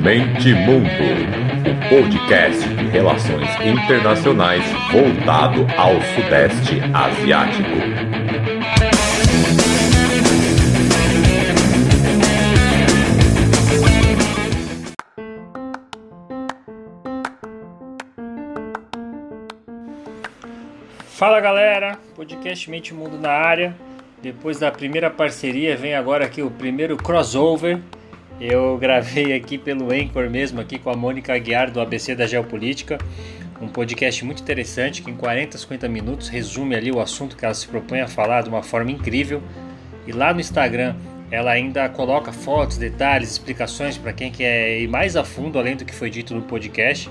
Mente Mundo, o podcast de relações internacionais voltado ao Sudeste Asiático. Fala galera, podcast Mente Mundo na área. Depois da primeira parceria, vem agora aqui o primeiro crossover. Eu gravei aqui pelo Anchor mesmo, aqui com a Mônica Aguiar do ABC da Geopolítica. Um podcast muito interessante que em 40, 50 minutos resume ali o assunto que ela se propõe a falar de uma forma incrível. E lá no Instagram ela ainda coloca fotos, detalhes, explicações para quem quer ir mais a fundo além do que foi dito no podcast.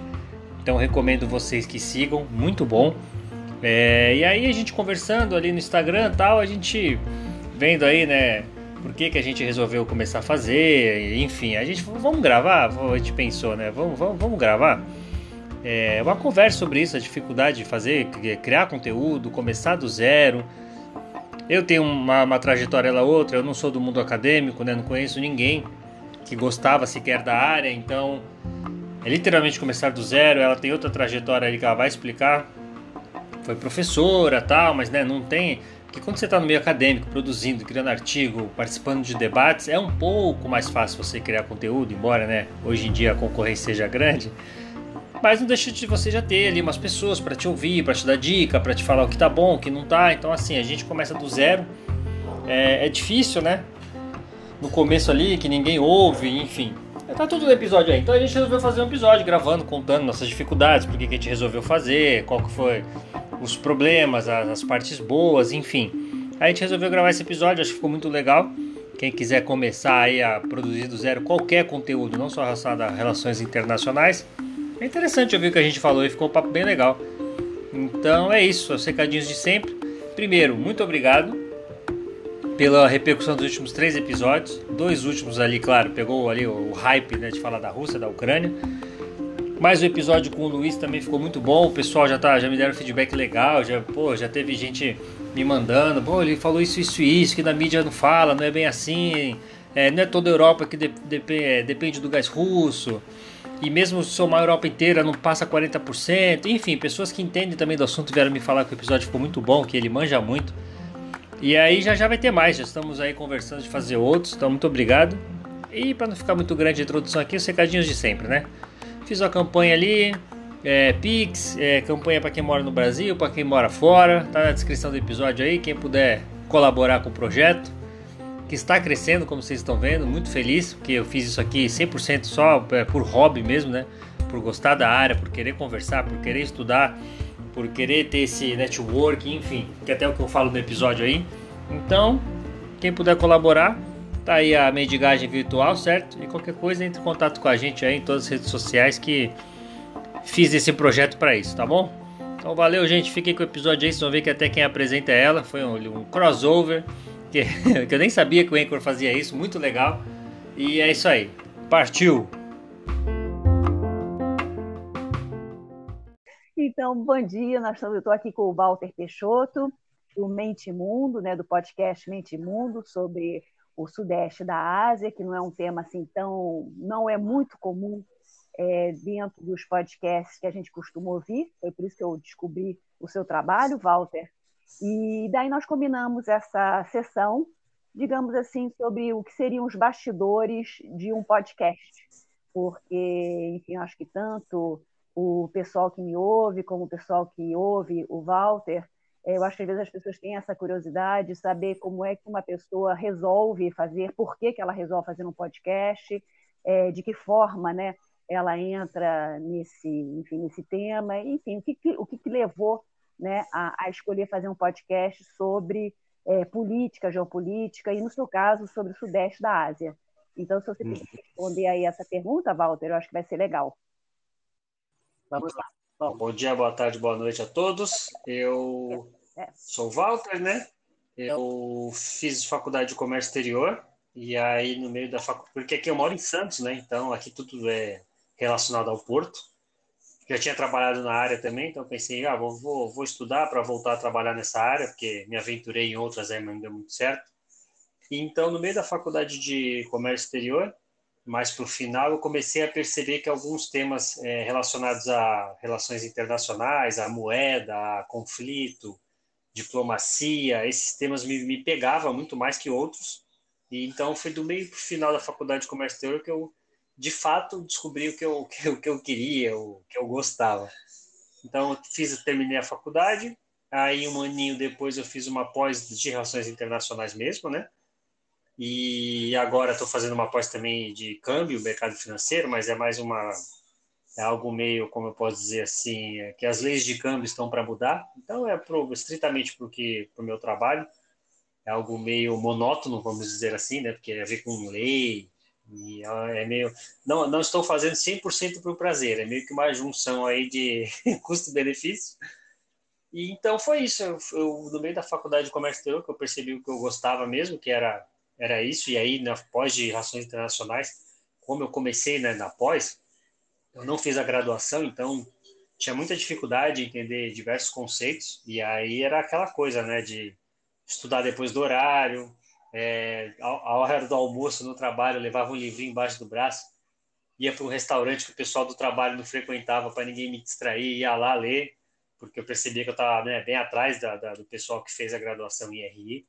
Então recomendo vocês que sigam, muito bom. É, e aí a gente conversando ali no Instagram tal, a gente vendo aí, né, por que, que a gente resolveu começar a fazer, enfim, a gente, vamos gravar? A gente pensou, né, vamos, vamos, vamos gravar? É uma conversa sobre isso, a dificuldade de fazer, criar conteúdo, começar do zero. Eu tenho uma, uma trajetória ela outra, eu não sou do mundo acadêmico, né, não conheço ninguém que gostava sequer da área, então é literalmente começar do zero. Ela tem outra trajetória ali que ela vai explicar foi professora tal, mas né, não tem. Porque quando você está no meio acadêmico, produzindo, criando artigo, participando de debates, é um pouco mais fácil você criar conteúdo, embora né, hoje em dia a concorrência seja grande. Mas não deixa de você já ter ali umas pessoas para te ouvir, para te dar dica, para te falar o que tá bom, o que não tá. Então, assim, a gente começa do zero. É, é difícil, né? No começo ali, que ninguém ouve, enfim. Tá tudo no episódio aí. Então a gente resolveu fazer um episódio gravando, contando nossas dificuldades, por que a gente resolveu fazer, qual que foi os problemas, as, as partes boas, enfim. A gente resolveu gravar esse episódio, acho que ficou muito legal. Quem quiser começar aí a produzir do zero qualquer conteúdo, não só relacionado a relações internacionais, é interessante ouvir o que a gente falou e ficou um papo bem legal. Então é isso, os recadinhos de sempre. Primeiro, muito obrigado pela repercussão dos últimos três episódios. Dois últimos ali, claro, pegou ali o hype né, de falar da Rússia, da Ucrânia. Mais o episódio com o Luiz também ficou muito bom. O pessoal já, tá, já me deram feedback legal. Já, pô, já teve gente me mandando. Pô, ele falou isso, isso e isso, que na mídia não fala, não é bem assim. É, não é toda a Europa que de, de, é, depende do gás russo. E mesmo se a Europa inteira não passa 40%. Enfim, pessoas que entendem também do assunto vieram me falar que o episódio ficou muito bom, que ele manja muito. E aí já já vai ter mais, já estamos aí conversando de fazer outros, então muito obrigado. E para não ficar muito grande a introdução aqui, os recadinhos de sempre, né? Fiz uma campanha ali, é, Pix, é, campanha para quem mora no Brasil, para quem mora fora, tá na descrição do episódio aí, quem puder colaborar com o projeto, que está crescendo, como vocês estão vendo, muito feliz, porque eu fiz isso aqui 100% só é, por hobby mesmo, né? Por gostar da área, por querer conversar, por querer estudar, por querer ter esse network, enfim, que até é o que eu falo no episódio aí. Então, quem puder colaborar, Tá aí a mendigagem virtual, certo? E qualquer coisa, entre em contato com a gente aí em todas as redes sociais que fiz esse projeto para isso, tá bom? Então valeu, gente. Fiquem com o episódio aí. Vocês vão ver que até quem apresenta ela foi um, um crossover. Que, que eu nem sabia que o Anchor fazia isso. Muito legal. E é isso aí. Partiu! Então, bom dia. Nós estou aqui com o Walter Peixoto, do Mente Mundo, né, do podcast Mente Mundo, sobre o sudeste da Ásia, que não é um tema assim tão, não é muito comum é, dentro dos podcasts que a gente costuma ouvir. Foi por isso que eu descobri o seu trabalho, Walter. E daí nós combinamos essa sessão, digamos assim, sobre o que seriam os bastidores de um podcast, porque, enfim, acho que tanto o pessoal que me ouve como o pessoal que ouve o Walter eu acho que às vezes as pessoas têm essa curiosidade de saber como é que uma pessoa resolve fazer, por que, que ela resolve fazer um podcast, é, de que forma né, ela entra nesse, enfim, nesse tema, enfim, o que, o que, levou né, a, a, escolher fazer um podcast sobre é, política, geopolítica, e no seu caso, sobre o Sudeste da Ásia. Então, se você puder responder aí essa pergunta, Walter, eu acho que vai ser legal. Vamos lá. Bom, bom dia, boa tarde, boa noite a todos. Eu é. sou o Walter, né? Eu fiz faculdade de comércio exterior e aí no meio da faculdade, porque aqui eu moro em Santos, né? Então aqui tudo é relacionado ao porto. Já tinha trabalhado na área também, então pensei, ah, vou, vou, vou estudar para voltar a trabalhar nessa área, porque me aventurei em outras aí, mas não deu muito certo. E, então, no meio da faculdade de comércio exterior, mais para o final, eu comecei a perceber que alguns temas é, relacionados a relações internacionais, a moeda, a conflito, diplomacia, esses temas me, me pegavam muito mais que outros. E então foi do meio para o final da faculdade de comércio exterior que eu, de fato, descobri o que eu, que eu, que eu queria, o que eu gostava. Então, eu fiz, terminei a faculdade, aí um aninho depois eu fiz uma pós de relações internacionais mesmo, né? E agora estou fazendo uma pós também de câmbio, mercado financeiro, mas é mais uma é algo meio, como eu posso dizer assim, é que as leis de câmbio estão para mudar. Então é pro, estritamente para o meu trabalho. É algo meio monótono, vamos dizer assim, né? Porque é a ver com lei. E é meio não não estou fazendo 100% para o prazer, é meio que uma junção aí de custo-benefício. E então foi isso. Eu, eu, no meio da faculdade de comércio exterior que eu percebi o que eu gostava mesmo, que era era isso. E aí, na pós de Relações Internacionais, como eu comecei né, na pós, eu não fiz a graduação, então tinha muita dificuldade em entender diversos conceitos. E aí era aquela coisa, né, de estudar depois do horário, é, a hora do almoço no trabalho, levava um livrinho embaixo do braço, ia para um restaurante que o pessoal do trabalho não frequentava para ninguém me distrair, ia lá ler, porque eu percebia que eu estava né, bem atrás da, da, do pessoal que fez a graduação em RI.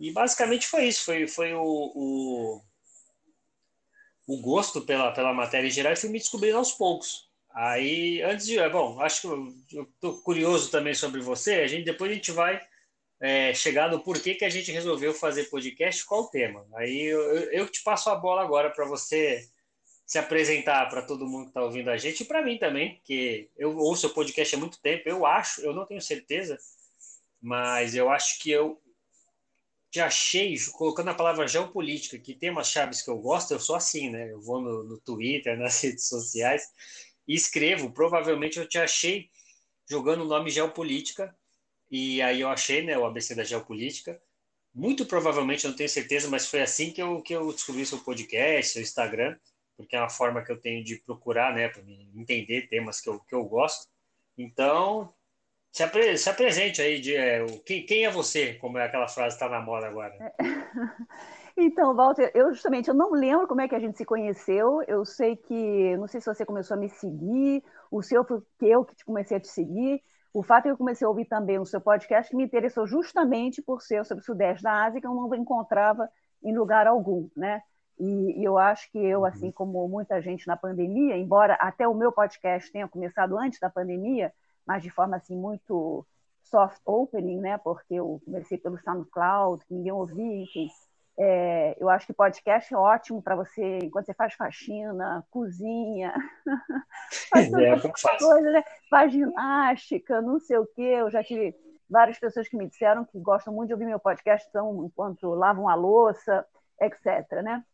E basicamente foi isso, foi, foi o, o, o gosto pela, pela matéria em geral e fui me descobrindo aos poucos. Aí, antes de. Bom, acho que eu estou curioso também sobre você. A gente, depois a gente vai é, chegar no porquê que a gente resolveu fazer podcast, qual o tema. Aí eu, eu te passo a bola agora para você se apresentar para todo mundo que está ouvindo a gente e para mim também, que eu ouço o podcast há muito tempo. Eu acho, eu não tenho certeza, mas eu acho que eu te achei, colocando a palavra geopolítica, que tem umas chaves que eu gosto, eu sou assim, né? Eu vou no, no Twitter, nas redes sociais e escrevo. Provavelmente eu te achei jogando o nome geopolítica, e aí eu achei né, o ABC da geopolítica. Muito provavelmente, não tenho certeza, mas foi assim que eu, que eu descobri seu podcast, seu Instagram, porque é uma forma que eu tenho de procurar, né, para entender temas que eu, que eu gosto. Então, se, apre se apresente aí, de, é, o, quem, quem, é você, como é aquela frase que está na moda agora. Então, Walter, eu justamente eu não lembro como é que a gente se conheceu. Eu sei que, não sei se você começou a me seguir, o seu foi que eu que comecei a te seguir. O fato é que eu comecei a ouvir também o seu podcast que me interessou justamente por ser sobre o Sudeste da Ásia, que eu não encontrava em lugar algum, né? E, e eu acho que eu, assim uhum. como muita gente na pandemia, embora até o meu podcast tenha começado antes da pandemia, mas de forma assim muito soft opening, né? Porque eu comecei pelo SoundCloud, ninguém ouvia, enfim. É, eu acho que podcast é ótimo para você, enquanto você faz faxina, cozinha, faz é, coisas, né? faz ginástica, não sei o quê. Eu já tive várias pessoas que me disseram que gostam muito de ouvir meu podcast então, enquanto lavam a louça, etc. Né?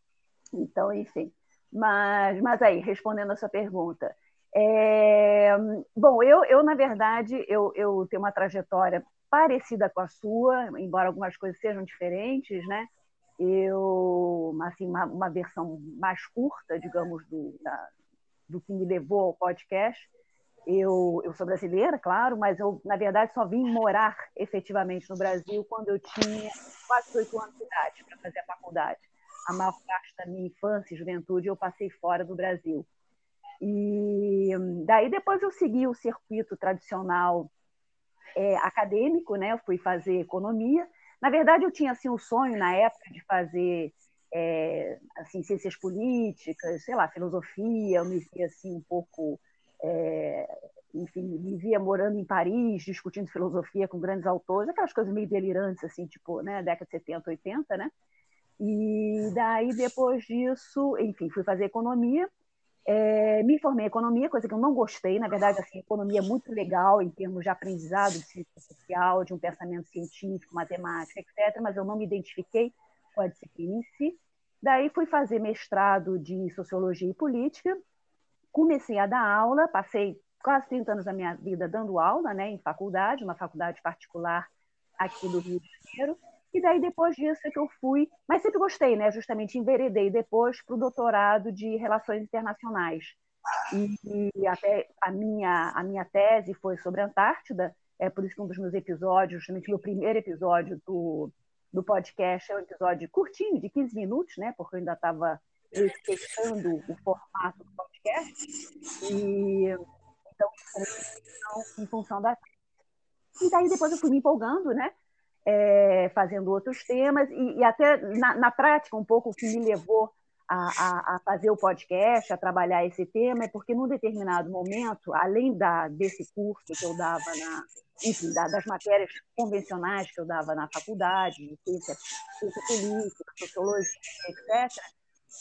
Então, enfim. Mas, mas aí, respondendo a sua pergunta, é, bom, eu, eu, na verdade, eu, eu tenho uma trajetória parecida com a sua, embora algumas coisas sejam diferentes, né? Eu, assim, uma, uma versão mais curta, digamos, do, da, do que me levou ao podcast. Eu, eu sou brasileira, claro, mas eu, na verdade, só vim morar efetivamente no Brasil quando eu tinha quase oito anos de idade para fazer a faculdade. A maior parte da minha infância e juventude eu passei fora do Brasil. E daí depois eu segui o circuito tradicional é, acadêmico, né? Eu fui fazer economia. Na verdade, eu tinha assim o um sonho na época de fazer é, assim ciências políticas, sei lá, filosofia. Eu me via assim um pouco, é, enfim, me via morando em Paris, discutindo filosofia com grandes autores, aquelas coisas meio delirantes assim, tipo, né, década de 70, 80, né? E daí depois disso, enfim, fui fazer economia é, me formei em economia, coisa que eu não gostei. Na verdade, assim, economia é muito legal em termos de aprendizado de ciência social, de um pensamento científico, matemática, etc. Mas eu não me identifiquei com a disciplina em si. Daí fui fazer mestrado de sociologia e política. Comecei a dar aula, passei quase 30 anos da minha vida dando aula, né, em faculdade, uma faculdade particular aqui do Rio de Janeiro. E daí, depois disso, é que eu fui, mas sempre gostei, né? Justamente enveredei depois para o doutorado de Relações Internacionais. E, e, até a minha, a minha tese foi sobre a Antártida, é por isso que um dos meus episódios, justamente meu primeiro episódio do, do podcast, é um episódio curtinho, de 15 minutos, né? Porque eu ainda estava testando o formato do podcast, e então, em função da. E daí depois eu fui me empolgando, né? É, fazendo outros temas, e, e até na, na, prática, um pouco o que me levou a, a, a, fazer o podcast, a trabalhar esse tema, é porque num determinado momento, além da, desse curso que eu dava na, enfim, das matérias convencionais que eu dava na faculdade, de ciência, ciência política, sociologia, etc.,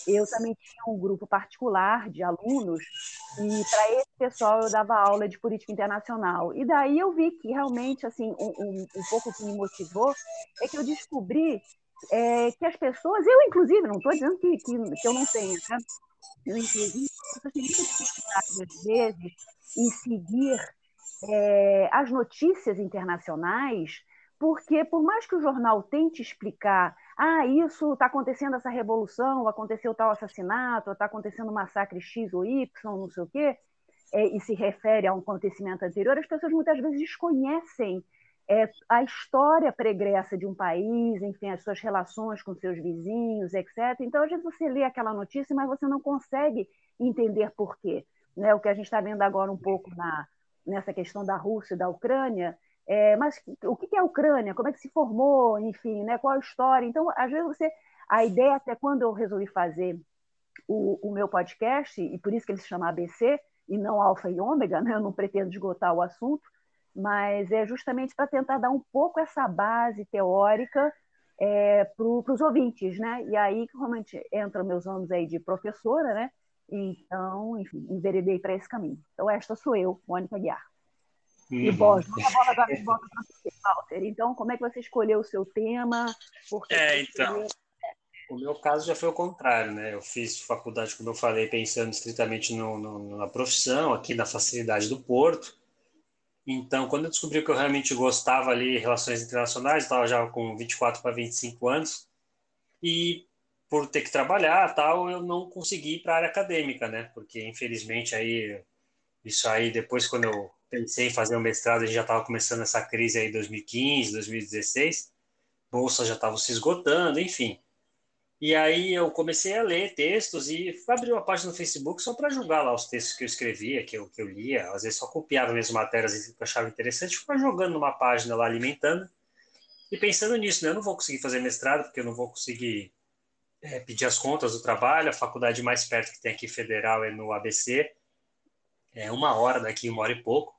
eu também tinha um grupo particular de alunos e para esse pessoal eu dava aula de política internacional. E daí eu vi que realmente, assim, um, um, um pouco que me motivou é que eu descobri é, que as pessoas, eu inclusive, não estou dizendo que, que, que, eu não tenha, né? eu inclusive, muita dificuldade às vezes em seguir é, as notícias internacionais, porque por mais que o jornal tente explicar, ah, isso está acontecendo essa revolução, aconteceu tal assassinato, está acontecendo um massacre X ou Y, não sei o quê, é, e se refere a um acontecimento anterior, as pessoas muitas vezes desconhecem é, a história pregressa de um país, enfim, as suas relações com seus vizinhos, etc. Então, às vezes você lê aquela notícia, mas você não consegue entender por quê. Né? O que a gente está vendo agora um pouco na, nessa questão da Rússia e da Ucrânia, é, mas o que é a Ucrânia? Como é que se formou? Enfim, né? qual a história? Então, às vezes você. A ideia, até quando eu resolvi fazer o, o meu podcast, e por isso que ele se chama ABC, e não Alfa e Ômega, né? eu não pretendo esgotar o assunto, mas é justamente para tentar dar um pouco essa base teórica é, para os ouvintes, né? E aí, realmente, entram meus anos aí de professora, né? Então, enfim, enveredei para esse caminho. Então, esta sou eu, Mônica Guiar. Uhum. E Bos, a bola agora volta para você, Walter. Então, como é que você escolheu o seu tema? é, então. O meu caso já foi o contrário, né? Eu fiz faculdade, como eu falei, pensando estritamente no, no, na profissão, aqui na facilidade do Porto. Então, quando eu descobri que eu realmente gostava ali relações internacionais, estava já com 24 para 25 anos, e por ter que trabalhar tal, eu não consegui ir para a área acadêmica, né? Porque infelizmente aí isso aí depois quando eu pensei em fazer um mestrado, a gente já estava começando essa crise aí 2015, 2016, bolsas já estavam se esgotando, enfim. E aí eu comecei a ler textos e abri uma página no Facebook só para julgar lá os textos que eu escrevia, que eu, que eu lia, às vezes só copiava mesmo matérias que eu achava interessante, ficava jogando numa página lá, alimentando, e pensando nisso, né? Eu não vou conseguir fazer mestrado, porque eu não vou conseguir é, pedir as contas do trabalho. A faculdade mais perto que tem aqui federal é no ABC, é uma hora daqui, uma hora e pouco.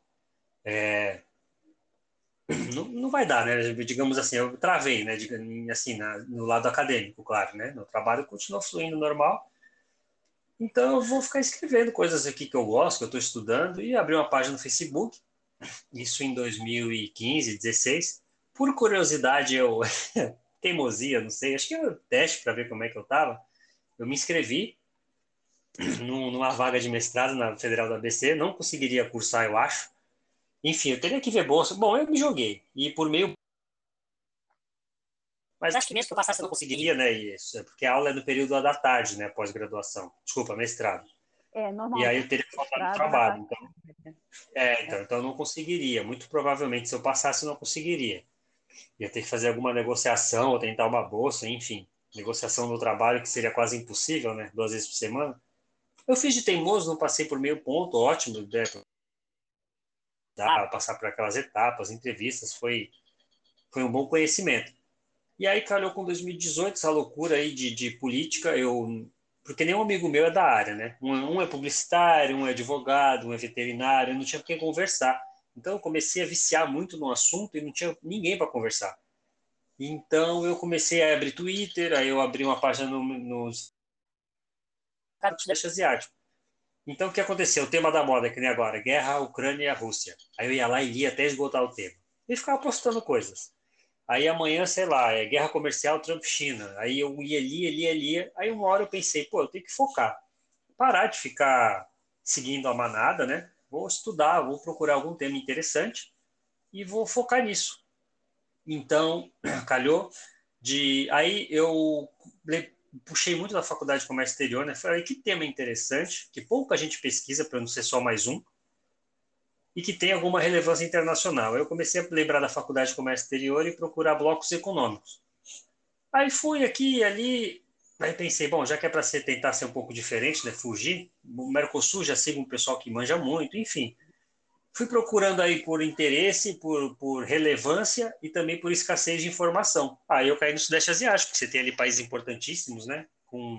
É, não, não vai dar, né? Digamos assim, eu travei, né? Assim, na, no lado acadêmico, claro, né? Meu trabalho continua fluindo normal. Então eu vou ficar escrevendo coisas aqui que eu gosto, que eu estou estudando, e abri uma página no Facebook, isso em 2015, 16. Por curiosidade, eu teimosia, não sei, acho que era um teste para ver como é que eu estava. Eu me inscrevi numa vaga de mestrado na Federal da ABC, não conseguiria cursar, eu acho. Enfim, eu teria que ver bolsa. Bom, eu me joguei. E por meio. Mas acho que mesmo que eu passasse eu não conseguiria, né? Isso, porque a aula é no período da tarde, né? Pós-graduação. Desculpa, mestrado. É, normal. E aí eu teria que faltar no trabalho. Então, é, então, então eu não conseguiria. Muito provavelmente, se eu passasse, eu não conseguiria ia ter que fazer alguma negociação ou tentar uma bolsa, enfim, negociação do trabalho que seria quase impossível, né? Duas vezes por semana. Eu fiz de teimoso, não passei por meio ponto, ótimo, né? Passar por aquelas etapas, entrevistas, foi foi um bom conhecimento. E aí calhou com 2018 essa loucura aí de, de política, eu porque nenhum amigo meu é da área, né? Um, é publicitário, um é advogado, um é veterinário, eu não tinha com quem conversar. Então eu comecei a viciar muito no assunto e não tinha ninguém para conversar. Então eu comecei a abrir Twitter, aí eu abri uma página no, no Asiático. Então o que aconteceu? O tema da moda, que nem agora, guerra, Ucrânia e a Rússia. Aí eu ia lá e lia até esgotar o tema. E ficava postando coisas. Aí amanhã, sei lá, é guerra comercial Trump-China. Aí eu ia, lia, lia, lia. Aí uma hora eu pensei, pô, eu tenho que focar. Parar de ficar seguindo a manada, né? vou estudar, vou procurar algum tema interessante e vou focar nisso. Então, calhou de. Aí eu puxei muito da faculdade de comércio exterior, né? Falei que tema interessante, que pouca gente pesquisa para não ser só mais um, e que tem alguma relevância internacional. Eu comecei a lembrar da faculdade de comércio exterior e procurar blocos econômicos. Aí fui aqui e ali, Aí pensei, bom, já que é para tentar ser um pouco diferente, né, fugir, o Mercosul já sigo um pessoal que manja muito, enfim. Fui procurando aí por interesse, por, por relevância e também por escassez de informação. Aí eu caí no Sudeste Asiático, que você tem ali países importantíssimos, né, com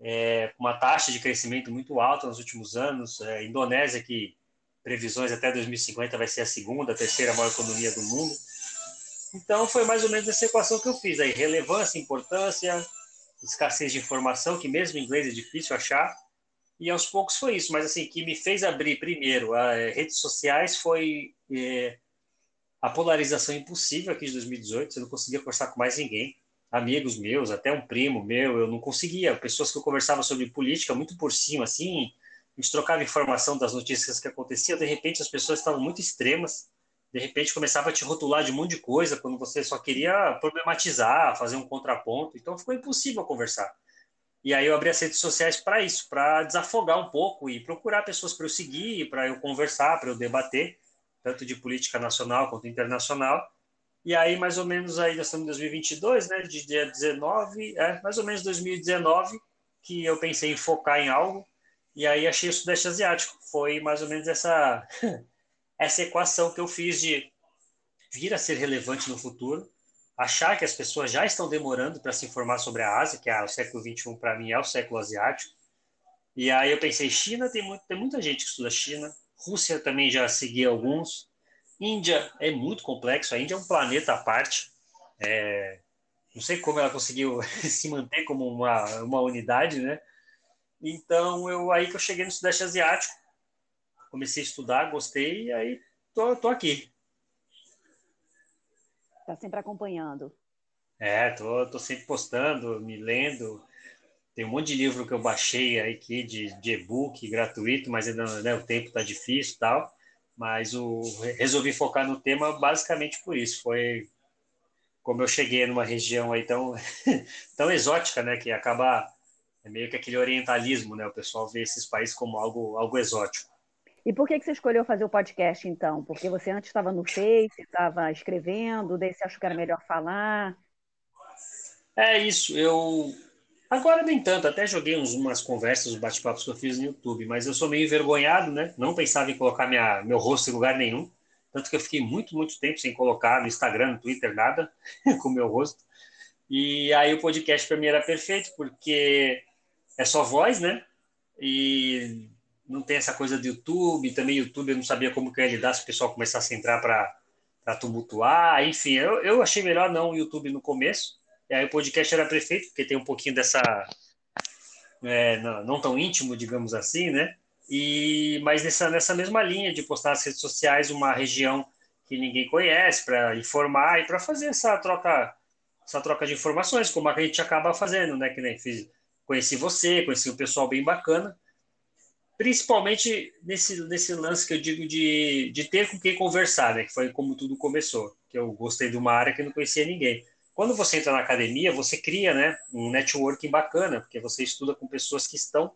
é, uma taxa de crescimento muito alta nos últimos anos. É, Indonésia, que previsões até 2050 vai ser a segunda, a terceira maior economia do mundo. Então foi mais ou menos essa equação que eu fiz aí, relevância, importância, escassez de informação, que mesmo em inglês é difícil achar, e aos poucos foi isso. Mas assim, que me fez abrir primeiro as é, redes sociais foi é, a polarização impossível aqui de 2018. Você não conseguia conversar com mais ninguém, amigos meus, até um primo meu, eu não conseguia. Pessoas que eu conversava sobre política muito por cima, assim, a gente trocava informação das notícias que aconteciam. De repente, as pessoas estavam muito extremas de repente começava a te rotular de um monte de coisa quando você só queria problematizar, fazer um contraponto. Então ficou impossível conversar. E aí eu abri as redes sociais para isso, para desafogar um pouco e procurar pessoas para eu seguir, para eu conversar, para eu debater, tanto de política nacional quanto internacional. E aí, mais ou menos, aí nós estamos em 2022, né, de dia 19, é, mais ou menos 2019, que eu pensei em focar em algo, e aí achei o Sudeste Asiático. Foi mais ou menos essa essa equação que eu fiz de vir a ser relevante no futuro, achar que as pessoas já estão demorando para se informar sobre a Ásia, que é o século XXI para mim é o século asiático. E aí eu pensei, China tem, muito, tem muita gente que estuda China, Rússia também já segui alguns, Índia é muito complexo, a Índia é um planeta à parte. É, não sei como ela conseguiu se manter como uma, uma unidade, né? Então, eu aí que eu cheguei no Sudeste Asiático, comecei a estudar, gostei, e aí tô, tô aqui. Tá sempre acompanhando. É, tô, tô sempre postando, me lendo. Tem um monte de livro que eu baixei aqui de, de e-book gratuito, mas ainda né, o tempo tá difícil e tal. Mas o, resolvi focar no tema basicamente por isso. Foi como eu cheguei numa região aí tão, tão exótica, né? Que acaba é meio que aquele orientalismo, né? O pessoal vê esses países como algo, algo exótico. E por que, que você escolheu fazer o podcast, então? Porque você antes estava no Face, estava escrevendo, daí você achou que era melhor falar? É isso, eu... Agora nem tanto, até joguei uns, umas conversas, uns bate-papos que eu fiz no YouTube, mas eu sou meio envergonhado, né? Não pensava em colocar minha, meu rosto em lugar nenhum, tanto que eu fiquei muito, muito tempo sem colocar no Instagram, no Twitter, nada com meu rosto. E aí o podcast para mim era perfeito, porque é só voz, né? E não tem essa coisa do YouTube, também YouTube eu não sabia como que ia lidar se o pessoal começasse a entrar para tumultuar, enfim, eu, eu achei melhor não o YouTube no começo, e aí o podcast era perfeito, porque tem um pouquinho dessa, é, não, não, tão íntimo, digamos assim, né, e, mas nessa, nessa mesma linha de postar nas redes sociais uma região que ninguém conhece, para informar e para fazer essa troca, essa troca de informações, como a gente acaba fazendo, né, que nem fiz, conheci você, conheci um pessoal bem bacana, principalmente nesse, nesse lance que eu digo de, de ter com quem conversar, né? Que foi como tudo começou, que eu gostei de uma área que não conhecia ninguém. Quando você entra na academia, você cria, né, um networking bacana, porque você estuda com pessoas que estão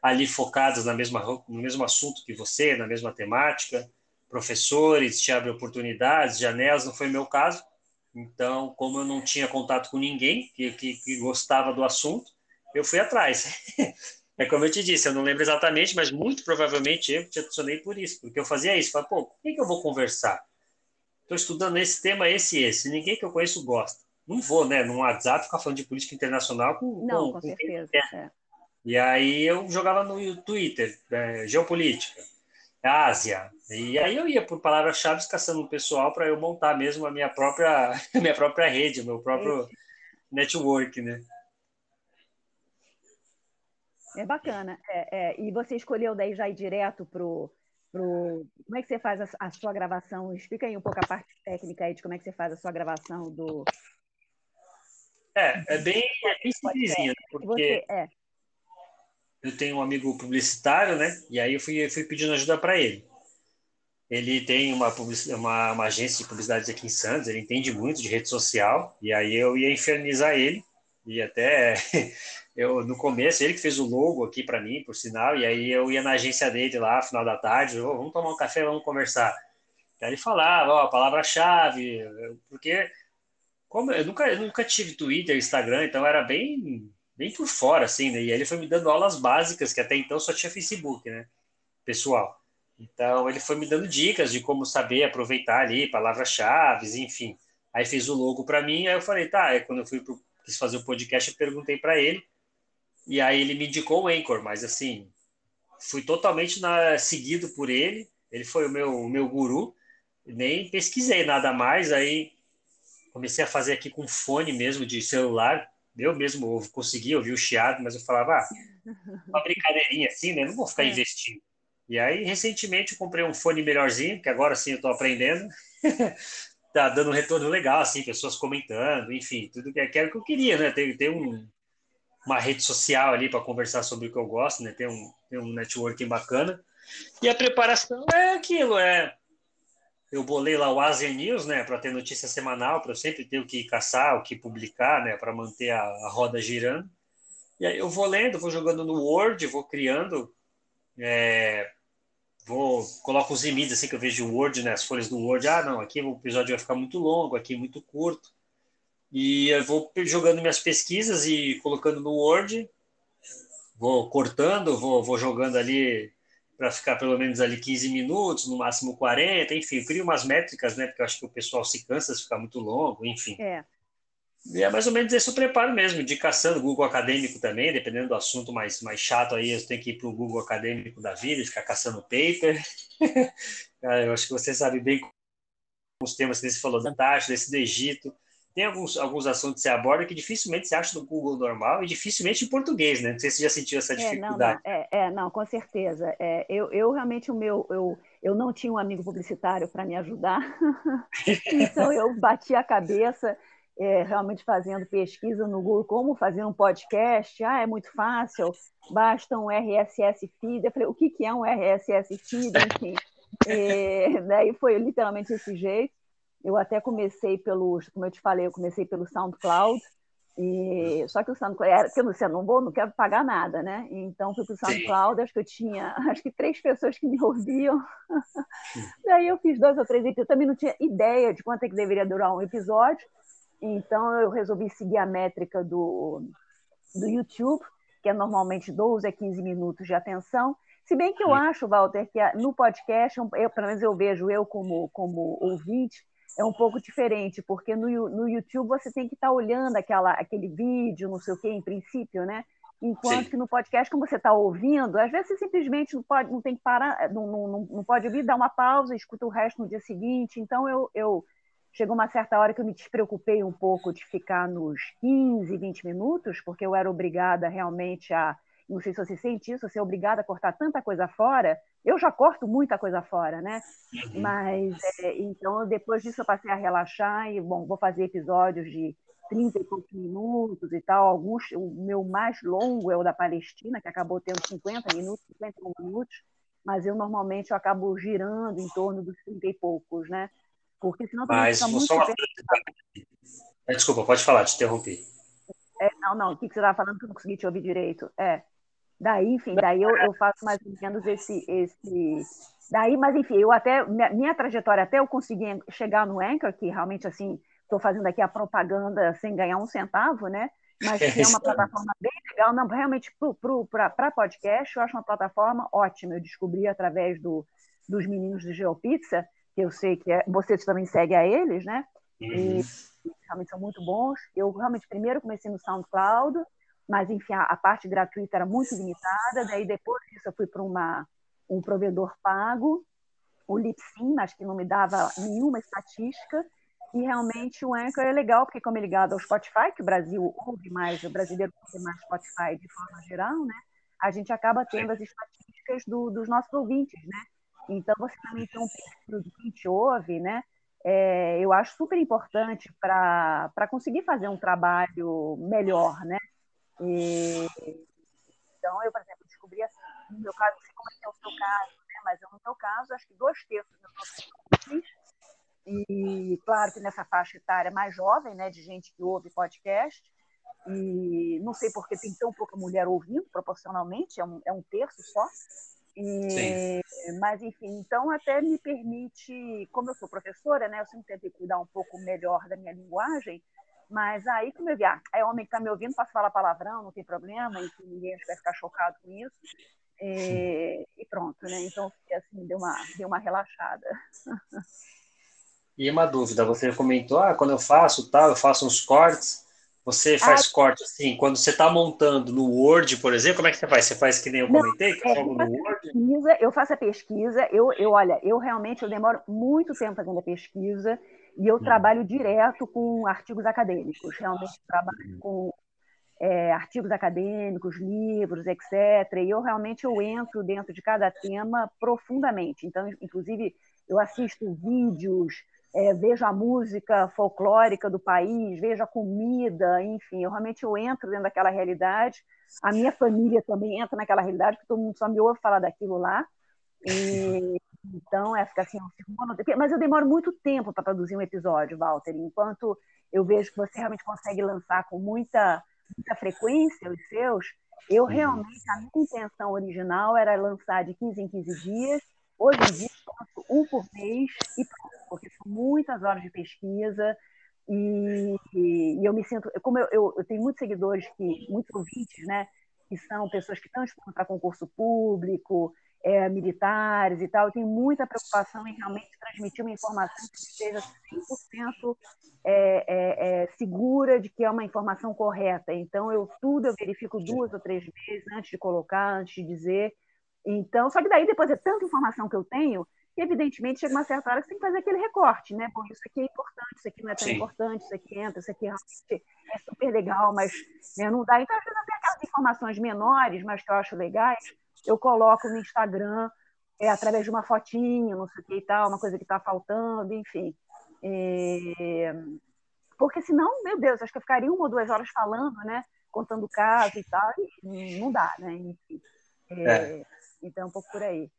ali focadas na mesma, no mesmo assunto que você, na mesma temática, professores te abrem oportunidades, janelas, não foi meu caso. Então, como eu não tinha contato com ninguém que, que, que gostava do assunto, eu fui atrás. É como eu te disse, eu não lembro exatamente, mas muito provavelmente eu te adicionei por isso, porque eu fazia isso. Falei, pô, com quem que eu vou conversar? Estou estudando esse tema, esse e esse. Ninguém que eu conheço gosta. Não vou, né, no WhatsApp ficar falando de política internacional com. Não, com, com certeza. É. E aí eu jogava no Twitter, é, geopolítica, Ásia. E aí eu ia por palavras-chave caçando um pessoal para eu montar mesmo a minha própria, a minha própria rede, o meu próprio Esse. network, né? É bacana. É, é, e você escolheu daí já ir direto pro, pro. Como é que você faz a, a, sua gravação? Explica aí um pouco a parte técnica aí de como é que você faz a sua gravação do. É, é bem, é bem simplesinho, né? porque você, é. eu tenho um amigo publicitário, né? E aí eu fui, fui pedindo ajuda para ele. Ele tem uma, uma, uma agência de publicidade aqui em Santos, ele entende muito de rede social, e aí eu ia infernizar ele, e até eu no começo ele que fez o logo aqui para mim, por sinal, e aí eu ia na agência dele lá, final da tarde, oh, vamos tomar um café, vamos conversar. Aí ele falava, ó, a palavra-chave, porque como eu nunca, eu nunca tive Twitter, Instagram, então era bem bem por fora, assim, né? E aí ele foi me dando aulas básicas, que até então só tinha Facebook, né? Pessoal. Então ele foi me dando dicas de como saber aproveitar ali palavras-chave, enfim. Aí fez o logo para mim, aí eu falei, tá, aí quando eu fui pro, quis fazer o podcast, eu perguntei para ele. E aí ele me indicou o Anchor, mas assim, fui totalmente na, seguido por ele. Ele foi o meu, o meu guru. Nem pesquisei nada mais. Aí comecei a fazer aqui com fone mesmo de celular. Eu mesmo consegui ouvir o chiado, mas eu falava, ah, uma brincadeirinha assim, né? Não vou ficar é. investindo. E aí, recentemente, eu comprei um fone melhorzinho, que agora sim eu estou aprendendo. tá dando um retorno legal, assim, pessoas comentando, enfim, tudo que, que era o que eu queria, né? Ter, ter um, uma rede social ali para conversar sobre o que eu gosto, né? Ter um, ter um networking bacana. E a preparação é aquilo, é eu bolei lá o Asian News, né, para ter notícia semanal, para eu sempre ter o que caçar, o que publicar, né, para manter a, a, roda girando. E aí eu vou lendo, vou jogando no Word, vou criando, é, vou coloco os limites assim que eu vejo o Word, né, as folhas do Word. Ah, não, aqui o episódio vai ficar muito longo, aqui muito curto. E eu vou jogando minhas pesquisas e colocando no Word, vou cortando, vou, vou jogando ali para ficar pelo menos ali 15 minutos, no máximo 40, enfim, crio umas métricas, né? Porque eu acho que o pessoal se cansa se ficar muito longo, enfim. É. E é mais ou menos esse o preparo mesmo, indicação do Google Acadêmico também, dependendo do assunto mais, mais chato aí, eu tenho que ir para o Google Acadêmico da vida, ficar caçando paper. eu acho que você sabe bem os temas que você falou da Antártida, desse do Egito, tem alguns, alguns assuntos que você aborda que dificilmente você acha no Google normal e dificilmente em português, né? Não sei se você já sentiu essa dificuldade. É, não, não, é, é, não com certeza. É, eu, eu realmente, o meu, eu, eu não tinha um amigo publicitário para me ajudar, então eu bati a cabeça é, realmente fazendo pesquisa no Google, como fazer um podcast. Ah, é muito fácil, basta um RSS feed. Eu falei, o que, que é um RSS feed? Enfim, é, daí foi literalmente esse jeito. Eu até comecei pelo, como eu te falei, eu comecei pelo SoundCloud, e, só que o SoundCloud, era, que eu não, sei, não vou, não quero pagar nada, né? Então fui para o SoundCloud, acho que eu tinha, acho que três pessoas que me ouviam. Daí eu fiz dois ou três episódios, eu também não tinha ideia de quanto é que deveria durar um episódio, então eu resolvi seguir a métrica do, do YouTube, que é normalmente 12 a 15 minutos de atenção. Se bem que eu acho, Walter, que no podcast, eu, pelo menos eu vejo eu como, como ouvinte, é um pouco diferente, porque no, no YouTube você tem que estar tá olhando aquela, aquele vídeo, não sei o quê, em princípio, né? Enquanto Sim. que no podcast, como você está ouvindo, às vezes você simplesmente não pode, não tem que parar, não, não, não pode ouvir, dá uma pausa, escuta o resto no dia seguinte. Então eu, eu chegou uma certa hora que eu me despreocupei um pouco de ficar nos 15, 20 minutos, porque eu era obrigada realmente a não sei se você sente isso, você é obrigada a cortar tanta coisa fora. Eu já corto muita coisa fora, né? Uhum. Mas, é, então, depois disso eu passei a relaxar e, bom, vou fazer episódios de 30 e poucos minutos e tal. Alguns, o meu mais longo é o da Palestina, que acabou tendo 50 minutos, 51 minutos, mas eu normalmente eu acabo girando em torno dos 30 e poucos, né? Porque senão mas, fica muito... Só... Desculpa, pode falar, te interrompi. É, não, não, o que, que você estava falando que eu não consegui te ouvir direito? É. Daí, enfim, daí eu, eu faço mais ou menos esse, esse. Daí, mas enfim, eu até. Minha, minha trajetória até eu conseguir chegar no Anchor, que realmente assim, estou fazendo aqui a propaganda sem ganhar um centavo, né? Mas que é uma plataforma bem legal. Não, realmente, para podcast, eu acho uma plataforma ótima. Eu descobri através do, dos meninos do GeoPizza, que eu sei que é, vocês também seguem a eles, né? E uhum. realmente são muito bons. Eu realmente primeiro comecei no SoundCloud, mas enfim, a, a, parte gratuita era muito limitada. Daí depois disso eu fui para uma um provedor pago, o Lipsim, mas que não me dava nenhuma estatística. E realmente o Anchor é legal, porque como é ligado ao Spotify, que o Brasil ouve mais, o brasileiro ouve mais Spotify de forma geral, né? A gente acaba tendo as estatísticas do, dos nossos ouvintes, né? Então você também tem um perfil de quem te ouve, né? É, eu acho super importante para conseguir fazer um trabalho melhor, né? E, então, eu, por exemplo, descobri assim, no meu caso, não sei como é que é o seu caso, né? mas no meu caso, acho que dois terços dos meus e claro que nessa faixa etária mais jovem, né, de gente que ouve podcast, e não sei porque tem tão pouca mulher ouvindo, proporcionalmente, é um, é um terço só. E, mas, enfim, então até me permite, como eu sou professora, né, eu sempre tentei cuidar um pouco melhor da minha linguagem, Mas aí, como eu vi, ah, é homem que está me ouvindo, posso falar palavrão, não tem problema, enfim, ninguém vai ficar chocado com isso. E, e pronto, né? Então, assim, deu uma, deu uma relaxada. E uma dúvida, você comentou, ah, quando eu faço tal, eu faço uns cortes, você faz ah, corte assim, quando você está montando no Word, por exemplo, como é que você faz? Você faz que nem eu comentei, que é, eu, faço pesquisa, eu faço a pesquisa, eu, eu, olha, eu realmente eu demoro muito tempo fazendo a pesquisa e eu hum. trabalho direto com artigos acadêmicos, realmente trabalho hum. com é, artigos acadêmicos, livros, etc. E eu realmente eu entro dentro de cada tema profundamente. Então, inclusive, eu assisto vídeos, é, vejo a música folclórica do país, vejo a comida, enfim, eu realmente eu entro dentro daquela realidade. A minha família também entra naquela realidade, porque todo mundo só me ouve falar daquilo lá. E, então, é ficar assim, mas eu demoro muito tempo para produzir um episódio, Walter. Enquanto eu vejo que você realmente consegue lançar com muita muita frequência os seus, eu uhum. realmente, a minha intenção original era lançar de 15 em 15 dias. Hoje em dia, eu faço um por mês e pronto, porque são muitas horas de pesquisa. E, e, e eu me sinto, como eu, eu, eu, tenho muitos seguidores, que, muitos ouvintes, né, que são pessoas que estão estudando para concurso público, é, militares e tal, eu tenho muita preocupação em realmente transmitir uma informação que seja 100% é, é, é, segura de que é uma informação correta. Então, eu tudo eu verifico duas ou três vezes antes de colocar, antes de dizer. Então, só que daí depois é tanta informação que eu tenho evidentemente, chega uma certa hora que você tem que fazer aquele recorte, né? Bom, isso aqui é importante, isso aqui não é tão Sim. importante, isso aqui entra, isso aqui é super legal, mas né, não dá. Então, às vezes, tenho aquelas informações menores, mas que eu acho legais, eu coloco no Instagram é, através de uma fotinho, não sei o que e tal, uma coisa que está faltando, enfim. É... Porque senão, meu Deus, acho que eu ficaria uma ou duas horas falando, né? Contando o caso e tal, e não dá, né? Enfim. É... É. Então, um pouco por aí.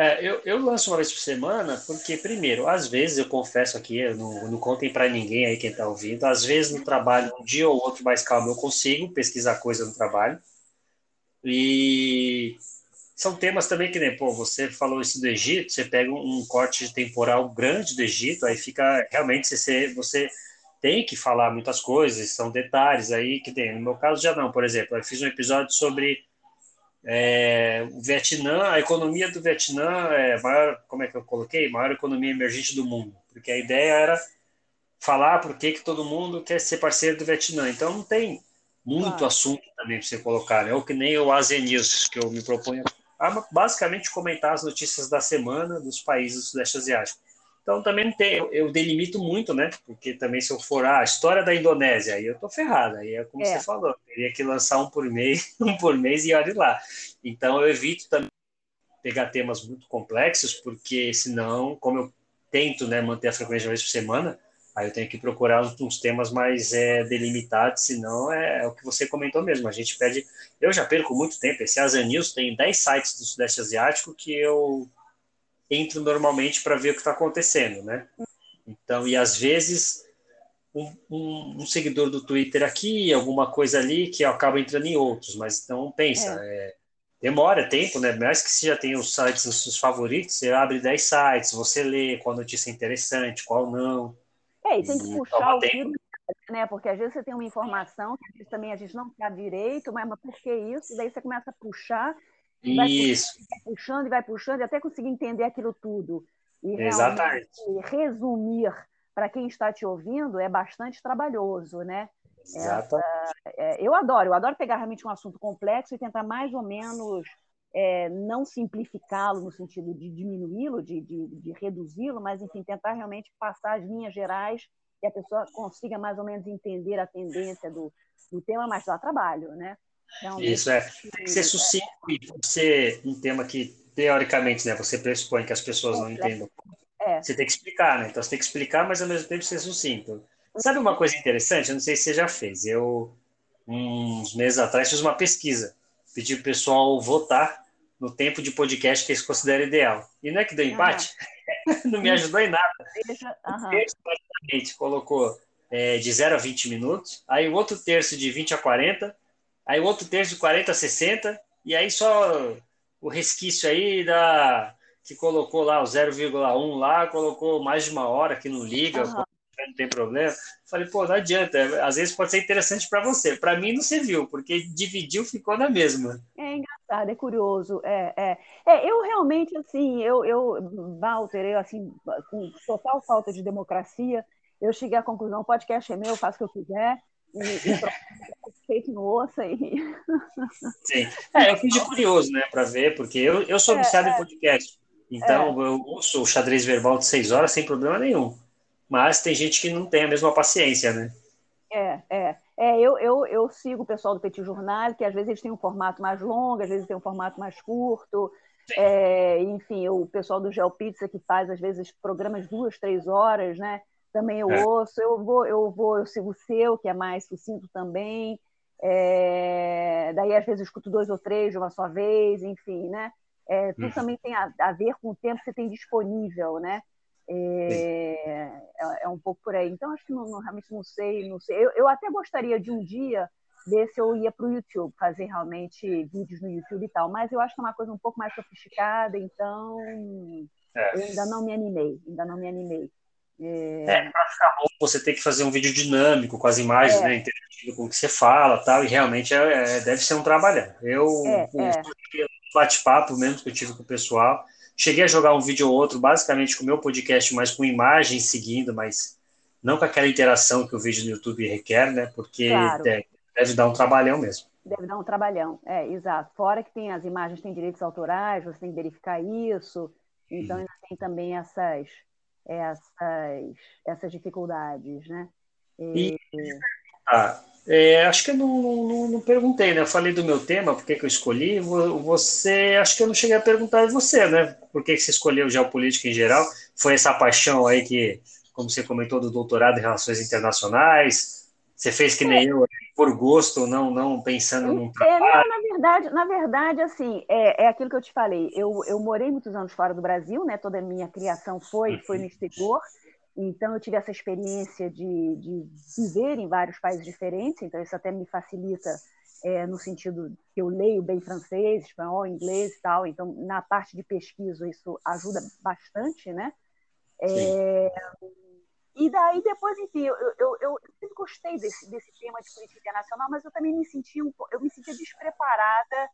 É, eu, eu lanço uma vez por semana, porque, primeiro, às vezes, eu confesso aqui, eu não, não contem para ninguém aí quem está ouvindo, às vezes no trabalho, um dia ou outro mais calmo, eu consigo pesquisar coisa no trabalho. E são temas também que nem, pô, você falou isso do Egito, você pega um, corte temporal grande do Egito, aí fica realmente você, você tem que falar muitas coisas, são detalhes aí que tem. No meu caso já não, por exemplo, eu fiz um episódio sobre é, o Vietnã, a economia do Vietnã é maior, como é que eu coloquei? Maior economia emergente do mundo, porque a ideia era falar por que, que todo mundo quer ser parceiro do Vietnã. Então não tem muito assunto também para você colocar, né? Ou que nem o Asia News, que eu me proponho a basicamente comentar as notícias da semana dos países do Sudeste Asiático. Então também tem, eu, eu delimito muito, né? Porque também se eu for ah, a história da Indonésia, aí eu tô ferrado, aí é como é. você falou, teria que lançar um por mês, um por mês e olhe lá. Então eu evito também pegar temas muito complexos, porque senão, como eu tento né, manter a frequência uma vez por semana, Aí eu tenho que procurar uns temas mais é, delimitados, senão é, é, o que você comentou mesmo. A gente pede. Eu já perco muito tempo. Esse Asa News tem 10 sites do Sudeste Asiático que eu entro normalmente para ver o que está acontecendo, né? Então, e às vezes um, um, um, seguidor do Twitter aqui, alguma coisa ali, que eu acabo entrando em outros, mas então pensa, é. É, demora tempo, né? Mais que você já tem os sites os seus favoritos, você abre 10 sites, você lê qual notícia é interessante, qual não. É, e tem que puxar o fio, né? Porque às vezes você tem uma informação que às vezes também a gente não sabe direito, mas, mas por que isso? Daí você começa a puxar, isso. Vai puxando e vai puxando, e até conseguir entender aquilo tudo. E Exatamente. resumir para quem está te ouvindo é bastante trabalhoso, né? Exato. É, eu adoro, eu adoro pegar realmente um assunto complexo e tentar mais ou menos é, não simplificá-lo no sentido de diminuí-lo, de, de, de reduzi-lo, mas, enfim, tentar realmente passar as linhas gerais que a pessoa consiga mais ou menos entender a tendência do, do tema, mas dá trabalho, né? Então, Isso, é. Tem que ser sucinto e ser um tema que, teoricamente, né, você pressupõe que as pessoas não entendam. É. Você tem que explicar, né? Então, você tem que explicar, mas, ao mesmo tempo, ser sucinto. Sabe uma coisa interessante? Eu não sei se você já fez. Eu, uns meses atrás, fiz uma pesquisa pedir para o pessoal votar no tempo de podcast que eles consideram ideal. E não é que deu empate? Uhum. não me ajudou em nada. Uhum. O terço, praticamente, colocou é, de 0 a 20 minutos, aí o outro terço de 20 a 40, aí o outro terço de 40 a 60, e aí só o resquício aí da que colocou lá o 0,1 lá, colocou mais de uma hora que não liga, uhum. não tem problema. Falei, pô, não adianta. Às vezes pode ser interessante para você. Para mim não serviu, porque dividiu, ficou na mesma. É engraçado, é curioso. É, é. é eu realmente, assim, eu, eu, Walter, eu, assim, com total falta de democracia, eu cheguei à conclusão: o podcast é meu, eu faço o que eu quiser. E, e feito no osso aí. Sim. É, eu fiz de curioso, né, para ver, porque eu, eu sou é, viciado é, em podcast. Então, é. eu ouço o xadrez verbal de seis horas sem problema nenhum. Mas tem gente que não tem a mesma paciência, né? É, é. É, eu, eu, eu sigo o pessoal do Petit Jornal, que às vezes eles têm um formato mais longo, às vezes tem um formato mais curto. É, enfim, o pessoal do GeoPizza que faz, às vezes, programas duas, três horas, né? Também eu é. ouço. Eu vou, eu vou, eu sigo o seu, que é mais sucinto também. É, daí, às vezes, eu escuto dois ou três de uma só vez, enfim, né? É, tudo uhum. também tem a, a, ver com o tempo que você tem disponível, né? É, é, é, um pouco por aí. Então, acho que não, não, realmente não sei, não sei. Eu, eu, até gostaria de um dia ver se eu ia para o YouTube, fazer realmente vídeos no YouTube e tal, mas eu acho que é uma coisa um pouco mais sofisticada, então é. eu ainda não me animei, ainda não me animei. É, é para ficar bom, você tem que fazer um vídeo dinâmico com as imagens, é. né, interativo com o que você fala tal, e realmente é, é deve ser um trabalho. Eu, é, é. Bate-papo mesmo que eu tive com o pessoal, cheguei a jogar um vídeo ou outro, basicamente com o meu podcast, mas com imagens seguindo, mas não com aquela interação que o vídeo no YouTube requer, né, porque claro. deve, deve dar um trabalhão mesmo. Deve dar um trabalhão, é, exato. Fora que tem as imagens têm direitos autorais, você tem que verificar isso, então hum. ainda tem também essas essas, essas dificuldades, né? E, ah, é, acho que eu não, não, não, perguntei, né? Eu falei do meu tema, por que, que eu escolhi. Você, acho que eu não cheguei a perguntar de você, né? Por que, que você escolheu geopolítica em geral? Foi essa paixão aí que, como você comentou, do doutorado em relações internacionais? Você fez que nem eu, por gosto, não, não pensando num trabalho? É, não, na verdade, na verdade, assim, é, é aquilo que eu te falei. Eu, eu morei muitos anos fora do Brasil, né? Toda a minha criação foi, foi no exterior. Então, eu tive essa experiência de, de viver em vários países diferentes. Então, isso até me facilita é, no sentido que eu leio bem francês, espanhol, inglês e tal. Então, na parte de pesquisa, isso ajuda bastante, né? É, e daí, depois, enfim, eu, eu, eu, sempre gostei desse, desse tema de política internacional, mas eu também me sentia, um, eu me sentia despreparada.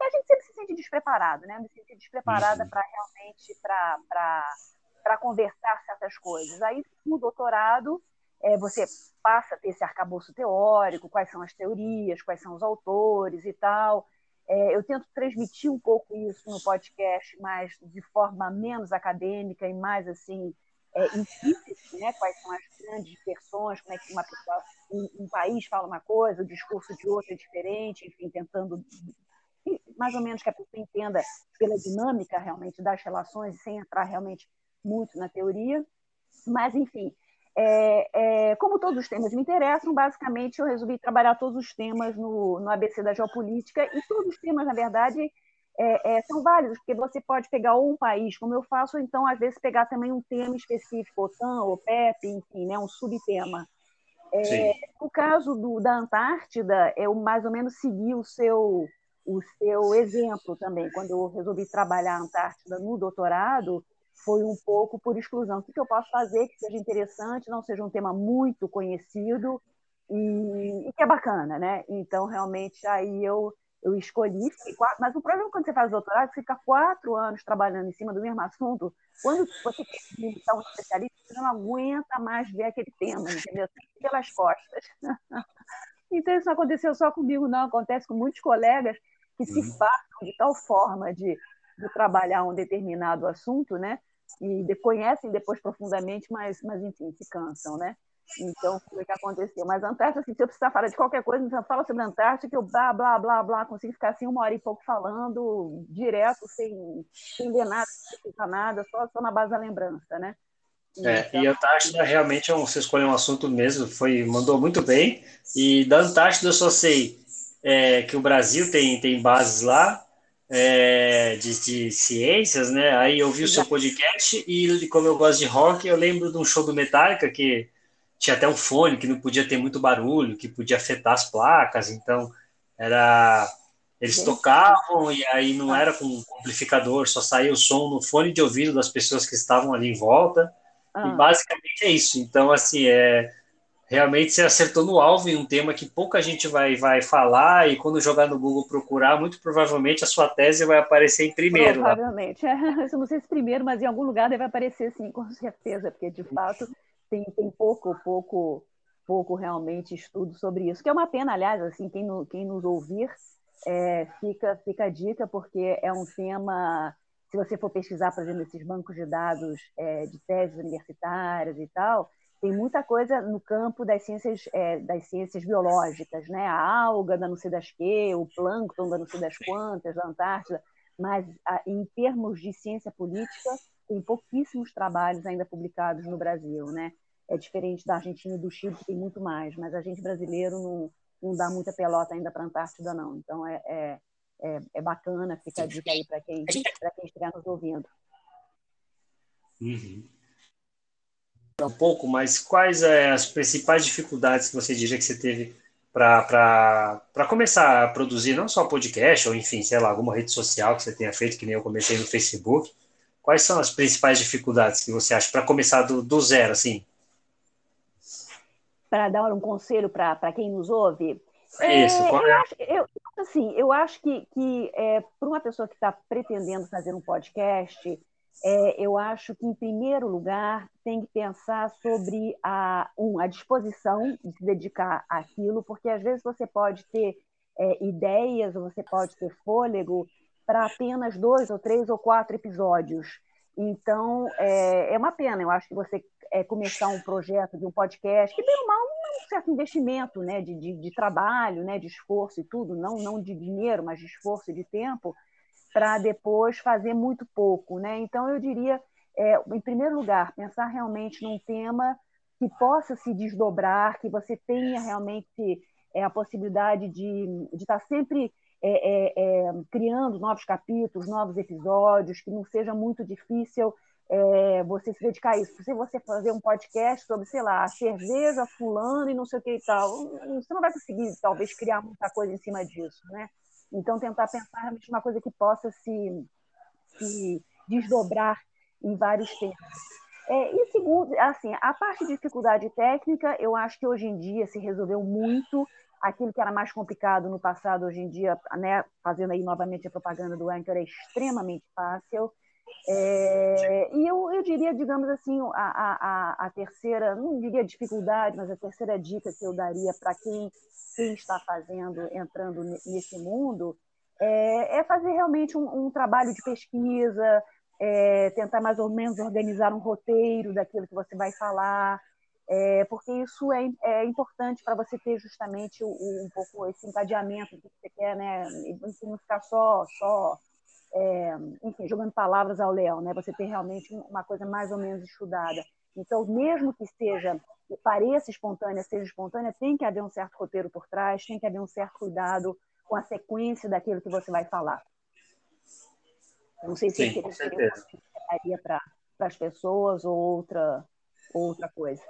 E a gente sempre se sente despreparado, né? Eu me sentia despreparada para realmente para conversar certas coisas. Aí, no doutorado, é, você passa a ter esse arcabouço teórico, quais são as teorias, quais são os autores e tal. É, eu tento transmitir um pouco isso no podcast, mas de forma menos acadêmica e mais assim é, né? quais são as grandes versões, como é que uma pessoa, um, um, país fala uma coisa, o discurso de outro é diferente, enfim, tentando mais ou menos que a pessoa entenda pela dinâmica realmente das relações, sem entrar realmente muito na teoria. Mas, enfim, é, é, como todos os temas me interessam, basicamente eu resolvi trabalhar todos os temas no, no ABC da Geopolítica, e todos os temas, na verdade, é, é, são válidos, porque você pode pegar ou um país, como eu faço, ou então, às vezes, pegar também um tema específico, OTAN, ou PEP, enfim, né, um subtema. É, no caso do, da Antártida, eu mais ou menos segui o seu, o seu exemplo também. Quando eu resolvi trabalhar a Antártida no doutorado, foi um pouco por exclusão. O que eu posso fazer que seja interessante, não seja um tema muito conhecido e, e que é bacana, né? Então, realmente, aí eu eu escolhi, quatro, mas o problema quando você faz doutorado, você fica quatro anos trabalhando em cima do mesmo assunto, quando você está um especialista, você não aguenta mais ver aquele tema, entendeu? Pelas costas. Então, isso não aconteceu só comigo, não, acontece com muitos colegas que se uhum. fartam de tal forma de, de trabalhar um determinado assunto, né? E conhecem depois profundamente, mas, mas enfim, se cansam, né? Então, foi o que aconteceu. Mas a Antártica, assim, se eu precisar falar de qualquer coisa, então fala sobre a Antártica, eu blá, blá, blá, blá, consigo ficar assim uma hora e pouco falando, direto, sem, ler nada, sem nada, só, só na base da lembrança, né? É, então, e a Antártida realmente é um, você escolheu um assunto mesmo, foi, mandou muito bem. E da Antártida eu só sei é, que o Brasil tem, tem bases lá, é, de, de, ciências, né? Aí eu vi o seu podcast e como eu gosto de rock, eu lembro de um show do Metallica que tinha até um fone que não podia ter muito barulho, que podia afetar as placas, então era eles tocavam e aí não era com amplificador, só saía o som no fone de ouvido das pessoas que estavam ali em volta. Ah. E basicamente é isso. Então, assim, é, realmente você acertou no alvo em um tema que pouca gente vai, vai falar, e quando jogar no Google procurar, muito provavelmente a sua tese vai aparecer em primeiro. Provavelmente. Lá. Eu não sei se primeiro, mas em algum lugar deve aparecer sim, com certeza, porque de fato tem, tem pouco, pouco, pouco realmente estudo sobre isso. Que é uma pena, aliás, assim, quem, no, quem nos ouvir, é, fica, fica a dica, porque é um tema. Se você for pesquisar, por exemplo, esses bancos de dados é, de teses universitárias e tal, tem muita coisa no campo das ciências, é, das ciências biológicas, né? A alga da não sei das que, o plâncton da não sei das quantas, da Antártida, mas a, em termos de ciência política, tem pouquíssimos trabalhos ainda publicados no Brasil, né? É diferente da Argentina e do Chile, que tem muito mais, mas a gente brasileiro não, não dá muita pelota ainda para a Antártida, não. Então é, é, é, é bacana, fica a dica aí para quem, quem estiver nos ouvindo. Uhum um pouco, mas quais é, as principais dificuldades que você diria que você teve para começar a produzir não só podcast, ou enfim, sei lá, alguma rede social que você tenha feito, que nem eu comecei no Facebook? Quais são as principais dificuldades que você acha para começar do, do zero, assim? Para dar um conselho para quem nos ouve? É isso. É, eu, acho, eu, assim, eu acho que, que é, para uma pessoa que está pretendendo fazer um podcast, é, eu acho que, em primeiro lugar, tem que pensar sobre a, um, a disposição de se dedicar àquilo, porque às vezes você pode ter é, ideias, você pode ter fôlego para apenas dois ou três ou quatro episódios. Então, é, é uma pena, eu acho que você é, começar um projeto de um podcast, que, ou mal, é um certo investimento né, de, de, de trabalho, né, de esforço e tudo, não, não de dinheiro, mas de esforço e de tempo, para depois fazer muito pouco. Né? Então, eu diria, é, em primeiro lugar, pensar realmente num tema que possa se desdobrar, que você tenha realmente é, a possibilidade de, de estar sempre é, é, é, criando novos capítulos, novos episódios, que não seja muito difícil é, você se dedicar a isso. Se você fazer um podcast sobre, sei lá, a cerveja fulano e não sei o que e tal, você não vai conseguir, talvez, criar muita coisa em cima disso, né? Então, tentar pensar realmente uma coisa que possa se, se desdobrar em vários temas. É, e segundo, assim, a parte de dificuldade técnica, eu acho que hoje em dia se resolveu muito. Aquilo que era mais complicado no passado, hoje em dia, né, fazendo aí novamente a propaganda do Anchor, é extremamente fácil. É, e eu, eu diria, digamos assim, a, a, a terceira, não diria dificuldade, mas a terceira dica que eu daria para quem, quem está fazendo, entrando nesse mundo, é, é fazer realmente um, um, trabalho de pesquisa, é, tentar mais ou menos organizar um roteiro daquilo que você vai falar, é, porque isso é, é importante para você ter justamente o, o, um pouco esse encadeamento que você quer, né? E não ficar só, só é, enfim, jogando palavras ao leão, né? Você tem realmente uma coisa mais ou menos estudada. Então, mesmo que seja, que pareça espontânea, seja espontânea, tem que haver um certo roteiro por trás, tem que haver um certo cuidado com a sequência daquilo que você vai falar. não sei se Sim, seria para as pessoas ou outra, outra coisa.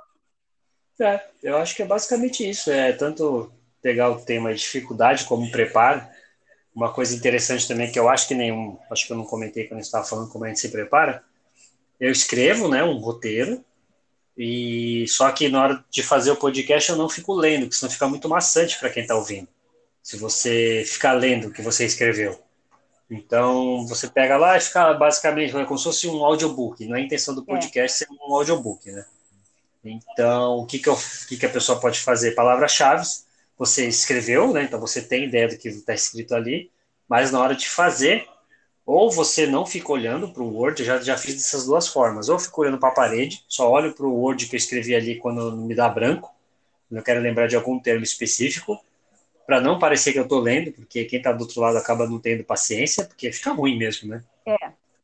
É, eu acho que é basicamente isso. É tanto pegar o tema de dificuldade como preparo, uma coisa interessante também que eu acho que nenhum, acho que eu não comentei quando estava falando como a gente se prepara. Eu escrevo, né, um roteiro e só que na hora de fazer o podcast eu não fico lendo, porque senão fica muito maçante para quem está ouvindo. Se você ficar lendo o que você escreveu. Então, você pega lá e fica basicamente como se fosse um audiobook. Não é a intenção do é. podcast é. ser um audiobook, né? Então, o que, que, eu, o que, que a pessoa pode fazer? Palavras-chave você escreveu, né? Então você tem ideia do que está escrito ali, mas na hora de fazer, ou você não fica olhando para o Word, já, já fiz dessas duas formas, ou fico olhando para a parede, só olho para o Word que eu escrevi ali quando me dá branco, quando eu quero lembrar de algum termo específico, para não parecer que eu estou lendo, porque quem está do outro lado acaba não tendo paciência, porque fica ruim mesmo, né? É.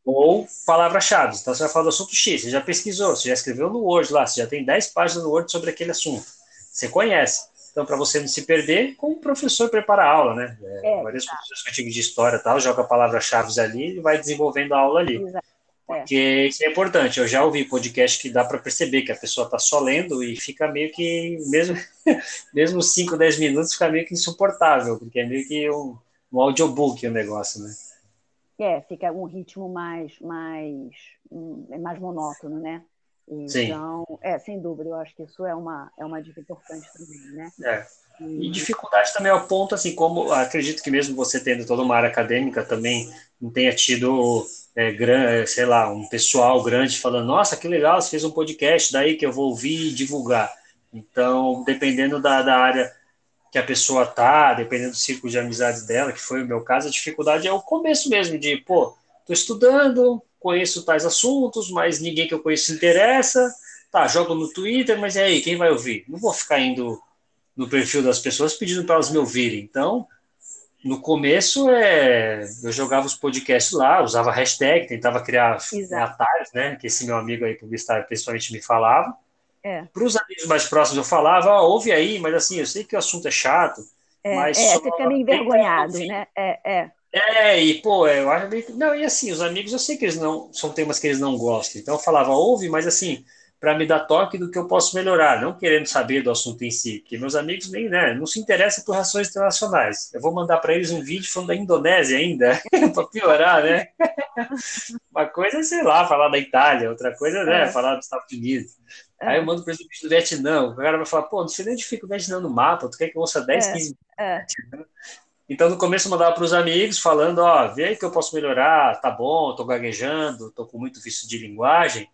Ou palavras-chave. Então você vai falar do assunto X, você já pesquisou, você já escreveu no Word lá, você já tem 10 páginas no Word sobre aquele assunto. Você conhece. Então, para você não se perder, como o professor prepara a aula, né? É, é, vários tá. professores tive de história tal, joga palavras-chave ali e vai desenvolvendo a aula ali. Exato. É. Porque isso é importante. Eu já ouvi podcast que dá para perceber que a pessoa está só lendo e fica meio que, mesmo, mesmo 5, 10 minutos, fica meio que insuportável, porque é meio que um, um audiobook o negócio, né? É, fica um ritmo mais, mais, é mais monótono, né? Então, Sim. é, sem dúvida, eu acho que isso é uma, é uma dica importante também, né? É. E dificuldade também ao ponto, assim, como acredito que mesmo você tendo toda uma área acadêmica também não tenha tido, é, gran, é, sei lá, um pessoal grande falando, nossa, que legal, você fez um podcast, daí que eu vou ouvir e divulgar. Então, dependendo da, da área que a pessoa tá, dependendo do círculo de amizades dela, que foi o meu caso, a dificuldade é o começo mesmo, de, pô, tô estudando, conheço tais assuntos, mas ninguém que eu conheço se interessa, tá, jogo no Twitter, mas e aí, quem vai ouvir? Não vou ficar indo no perfil das pessoas pedindo para elas me ouvirem. Então, no começo, é, eu jogava os podcasts lá, usava hashtag, tentava criar atalhos, né? Que esse meu amigo aí, publicitário, principalmente me falava. É. Para os amigos mais próximos, eu falava, oh, ouve aí, mas assim, eu sei que o assunto é chato. É, mas é, você fica meio envergonhado, né? É, é. É, e pô, eu acho meio... Não, e assim, os amigos, eu sei que eles não. São temas que eles não gostam. Então eu falava, ouve, mas assim, para me dar toque do que eu posso melhorar, não querendo saber do assunto em si, porque meus amigos nem, né, não se interessam por relações internacionais. Eu vou mandar para eles um vídeo falando da Indonésia ainda, para piorar, né? Uma coisa é, sei lá, falar da Itália, outra coisa é, né, falar dos Estados Unidos. É. Aí eu mando para eles o vídeo do Vietnã, o cara vai falar, pô, não sei nem onde fica o Vietnã no mapa, tu quer que eu ouça 10, é. 15 é. Então, no começo, eu mandava para os amigos, falando: Ó, vê aí que eu posso melhorar, tá bom, estou gaguejando, estou com muito vício de linguagem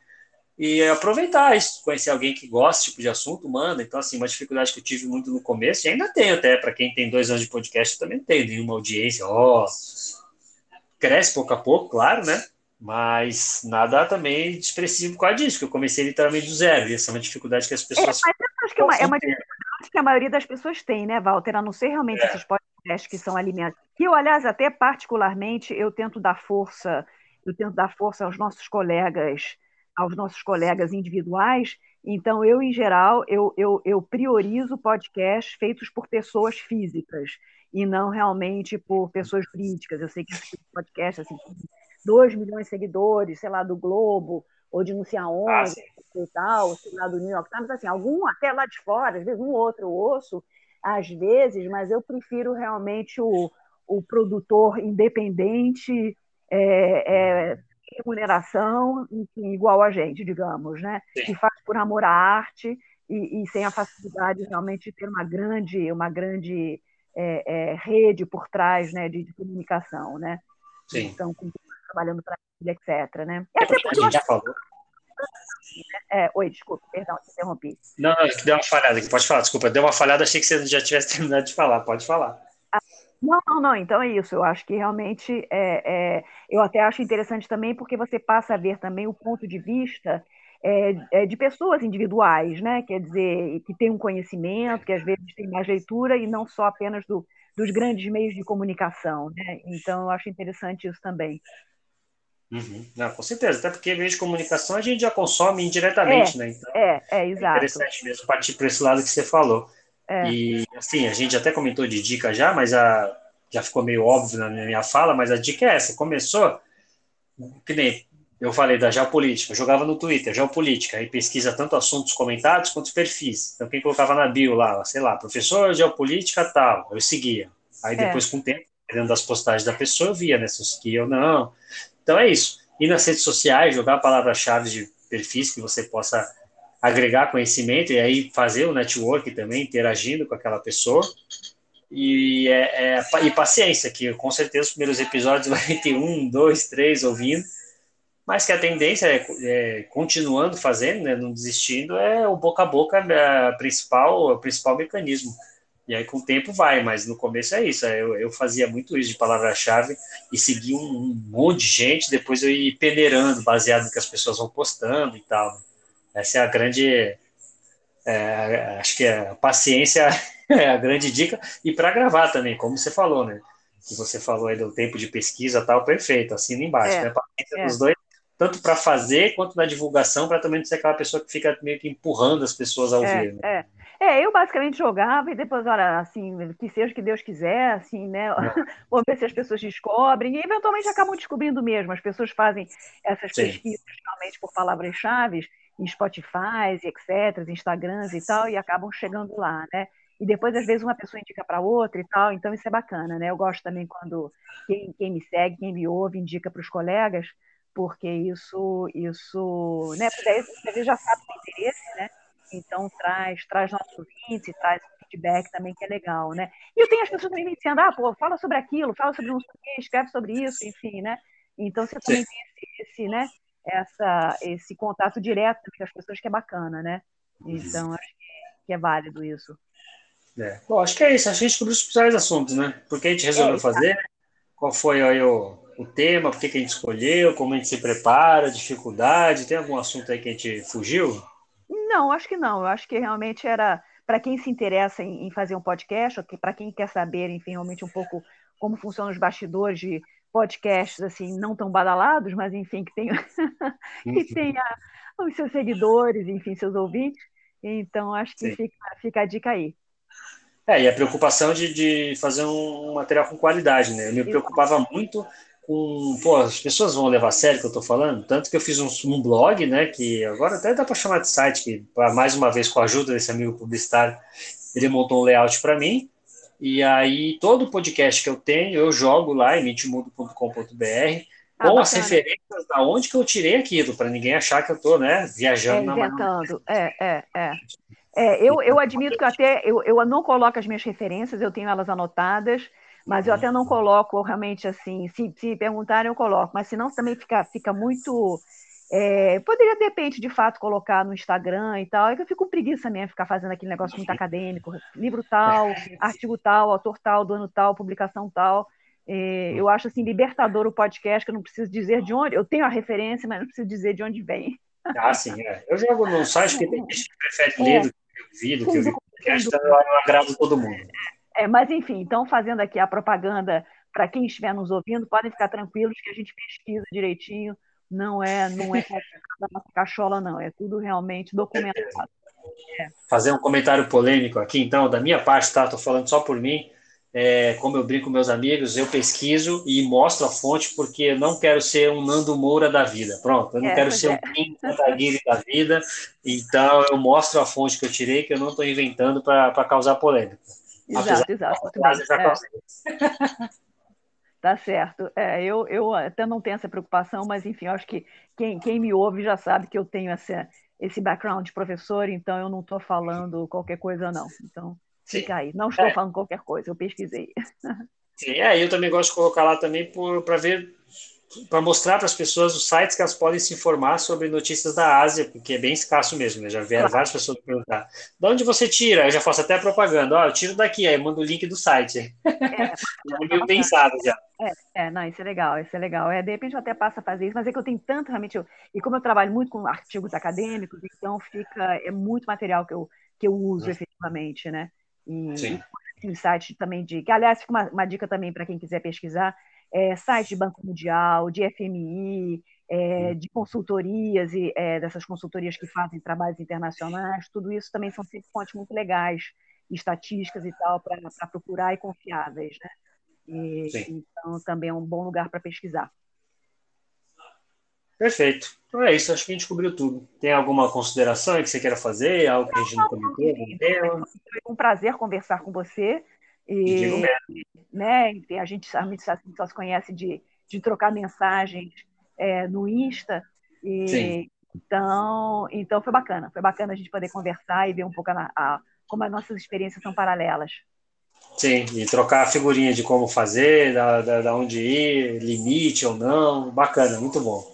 e aproveitar isso, conhecer alguém que gosta desse tipo de assunto, manda. Então, assim, uma dificuldade que eu tive muito no começo, e ainda tenho até, para quem tem dois anos de podcast, eu também tenho nenhuma audiência, ó, cresce pouco a pouco, claro, né? Mas nada também expressivo com a disso, porque eu comecei literalmente do zero, e essa é uma dificuldade que as pessoas. É, mas eu acho que é uma, é uma dificuldade que a maioria das pessoas tem, né, Walter? A não ser realmente é. esses podcasts que são alimentados. Que eu, aliás, até particularmente, eu tento dar força, eu tento dar força aos nossos colegas aos nossos colegas individuais. Então, eu, em geral, eu, eu, eu priorizo podcasts feitos por pessoas físicas e não realmente por pessoas jurídicas. Eu sei que esse podcast, assim, 2 milhões de seguidores, sei lá, do Globo, ou de não sei aonde, ah, e tal, sei lá, do New York Times, assim, algum até lá de fora, às vezes um outro osso, às vezes, mas eu prefiro realmente o, o produtor independente, é, é, remuneração igual a gente, digamos, né? Sim. que faz por amor à arte e, e, sem a facilidade realmente de ter uma grande, uma grande é, é, rede por trás né, de, de, comunicação, né? Sim. Então, com, trabalhando para ele, etc. Né? E até porque falou. É, oi, desculpa, perdão, te interrompi. Não, não, deu uma falhada pode falar, desculpa, deu uma falhada, achei que você já tivesse terminado de falar, pode falar. Não, não, não. Então é isso. Eu acho que realmente é, é, eu até acho interessante também porque você passa a ver também o ponto de vista é, é, de pessoas individuais, né? Quer dizer, que tem um conhecimento, que às vezes tem mais leitura e não só apenas do, dos grandes meios de comunicação, né? Então eu acho interessante isso também. Uhum. Não, com certeza, até porque meios de comunicação a gente já consome indiretamente, é, né? Então, é, é, exato. É interessante mesmo partir para esse lado que você falou. É. E assim, a gente até comentou de dica já, mas a, já ficou meio óbvio na minha fala, mas a dica é essa: começou, que nem eu falei da geopolítica, eu jogava no Twitter, geopolítica, aí pesquisa tanto assuntos comentados quanto perfis. Então, quem colocava na bio lá, sei lá, professor geopolítica tal, eu seguia. Aí é. depois, com o tempo, dentro das postagens da pessoa, eu via, né, se eu seguia ou não. Então é isso. E nas redes sociais, jogar palavras-chave de perfis que você possa agregar conhecimento e aí fazer o network também, interagindo com aquela pessoa. E, é, é, e paciência, que com certeza os primeiros episódios vai ter um, dois, três ouvindo, mas que a tendência é, é continuando fazendo, né, não desistindo, é o boca a boca é a principal, o principal mecanismo. E aí com o tempo vai, mas no começo é isso. É, eu, eu fazia muito isso de palavra-chave e seguia um, um, monte de gente, depois eu ia peneirando, baseado no que as pessoas vão postando e tal. Essa é a grande. É, acho que é a paciência é a grande dica. E para gravar também, como você falou, né? Que você falou aí do tempo de pesquisa tal, perfeito, assina embaixo. É, né? Paciência é. dos dois, tanto para fazer quanto na divulgação, para também não ser aquela pessoa que fica meio que empurrando as pessoas a ouvir. É, né? é. É, eu basicamente jogava e depois, olha, assim, que seja o que Deus quiser, assim, né? É. Vamos ver se as pessoas descobrem, e eventualmente acabam descobrindo mesmo. As pessoas fazem essas Sim. pesquisas realmente por palavras-chave, em Spotify, etc., Instagrams e tal, e acabam chegando lá, né? E depois, às vezes, uma pessoa indica para outra e tal, então isso é bacana, né? Eu gosto também quando quem, quem me segue, quem me ouve, indica para os colegas, porque isso, isso, né? Porque você já sabe o interesse, né? Então traz, traz nosso índice, traz feedback também que é legal, né? E eu tenho as pessoas também me dizendo, ah, pô, fala sobre aquilo, fala sobre um escreve sobre isso, enfim, né? Então você também Sim. tem esse, esse, né? Essa, esse contato direto com as pessoas que é bacana, né? Então acho que é válido isso. É. Bom, acho que é isso. A gente descobriu os principais assuntos, né? Por que a gente resolveu é, fazer? Qual foi aí o, o tema? Por que a gente escolheu? Como a gente se prepara? Dificuldade? Tem algum assunto aí que a gente fugiu? Não, acho que não. Eu acho que realmente era para quem se interessa em, em, fazer um podcast, para quem quer saber, enfim, realmente um pouco como funcionam os bastidores de podcasts assim não tão badalados, mas enfim que tem que tenha os seus seguidores, enfim, seus ouvintes. Então acho que fica, fica a dica aí. É, e a preocupação de, de fazer um material com qualidade, né? Eu me preocupava muito Pô, as pessoas vão levar a sério o que eu estou falando, tanto que eu fiz um, um, blog, né? Que agora até dá para chamar de site, que mais uma vez com a ajuda desse amigo publicitário, ele montou um layout para mim. E aí, todo podcast que eu tenho, eu jogo lá em mitimundo.com.br ah, com as referências da onde que eu tirei aquilo, para ninguém achar que eu estou né, viajando é, inventando. na É, é, é. É, eu, eu admito que até eu, eu não coloco as minhas referências, eu tenho elas anotadas, mas eu até não coloco realmente assim. Se, se perguntarem, eu coloco, mas senão também fica, fica muito. É, poderia, de repente, de fato, colocar no Instagram e tal. É que eu fico com preguiça mesmo, ficar fazendo aquele negócio muito acadêmico, livro tal, artigo tal, autor tal, do ano tal, publicação tal. É, eu acho assim libertador o podcast, que eu não preciso dizer de onde. Eu tenho a referência, mas não preciso dizer de onde vem. Ah, sim, é. Eu jogo no site que tem gente que prefere ler do vi, do que eu vi podcast, então eu agrado todo mundo. É, mas enfim, então fazendo aqui a propaganda para quem estiver nos ouvindo, podem ficar tranquilos que a gente pesquisa direitinho, não é não é da nossa cachola não, é tudo realmente documentado. É. Fazer um comentário polêmico aqui, então, da minha parte, tá? Estou falando só por mim é, como eu brinco com meus amigos, eu pesquiso e mostro a fonte porque eu não quero ser um Nando Moura da vida. Pronto, eu não é, quero ser é. um Kim Kataguiri da vida. Então eu mostro a fonte que eu tirei, que eu não estou inventando para causar polêmica. Exato, exato. É. Tá certo. É, eu, eu até não tenho essa preocupação, mas enfim, acho que quem, quem me ouve já sabe que eu tenho essa, esse background de professor, então eu não estou falando qualquer coisa, não. Então, Fica aí. Não estou é. falando qualquer coisa, eu pesquisei. Sim, é, eu também gosto de colocar lá também para ver, para mostrar para as pessoas os sites que elas podem se informar sobre notícias da Ásia, porque é bem escasso mesmo, né? Já vieram claro. várias pessoas perguntar. De onde você tira? Eu já faço até propaganda. Ó, eu tiro daqui, aí mando o link do site. É, é meio pensado já. É, é, não, isso é legal, isso é legal. É, de repente eu até passo a fazer isso, mas é que eu tenho tanto realmente, eu, e como eu trabalho muito com artigos acadêmicos, então fica, é muito material que eu, que eu uso uhum. efetivamente, né? E, e site também de. Que, aliás, fica uma, uma dica também para quem quiser pesquisar: é, site de Banco Mundial, de FMI, é, de consultorias e é, dessas consultorias que fazem trabalhos internacionais, tudo isso também são sempre fontes muito legais, estatísticas e tal, para procurar e confiáveis. Né? E, então, também é um bom lugar para pesquisar. Perfeito. Então é isso, acho que a gente cobriu tudo. Tem alguma consideração que você queira fazer? Algo que a gente não comentou? Foi um prazer conversar com você. E, né, a gente, a gente só se conhece de, de trocar mensagens é, no Insta. E, Sim. Então, então foi bacana. Foi bacana a gente poder conversar e ver um pouco a, a, como as nossas experiências são paralelas. Sim, e trocar a figurinha de como fazer, da, da, da onde ir, limite ou não. Bacana, muito bom.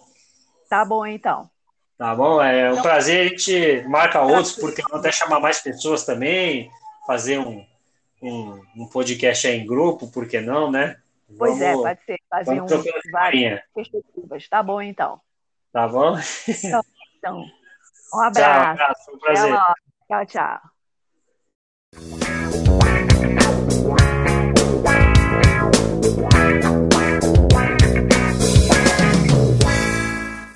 Tá bom, então. Tá bom, é um então, prazer. A gente marca outros, porque vamos até chamar mais pessoas também, fazer um, um, um podcast em grupo, por que não, né? Vamos, pois é, pode ser. Fazer um, várias perspectivas. Tá bom, então. Tá bom? Então, então um abraço. Tchau, abraço, um prazer. Tchau, tchau.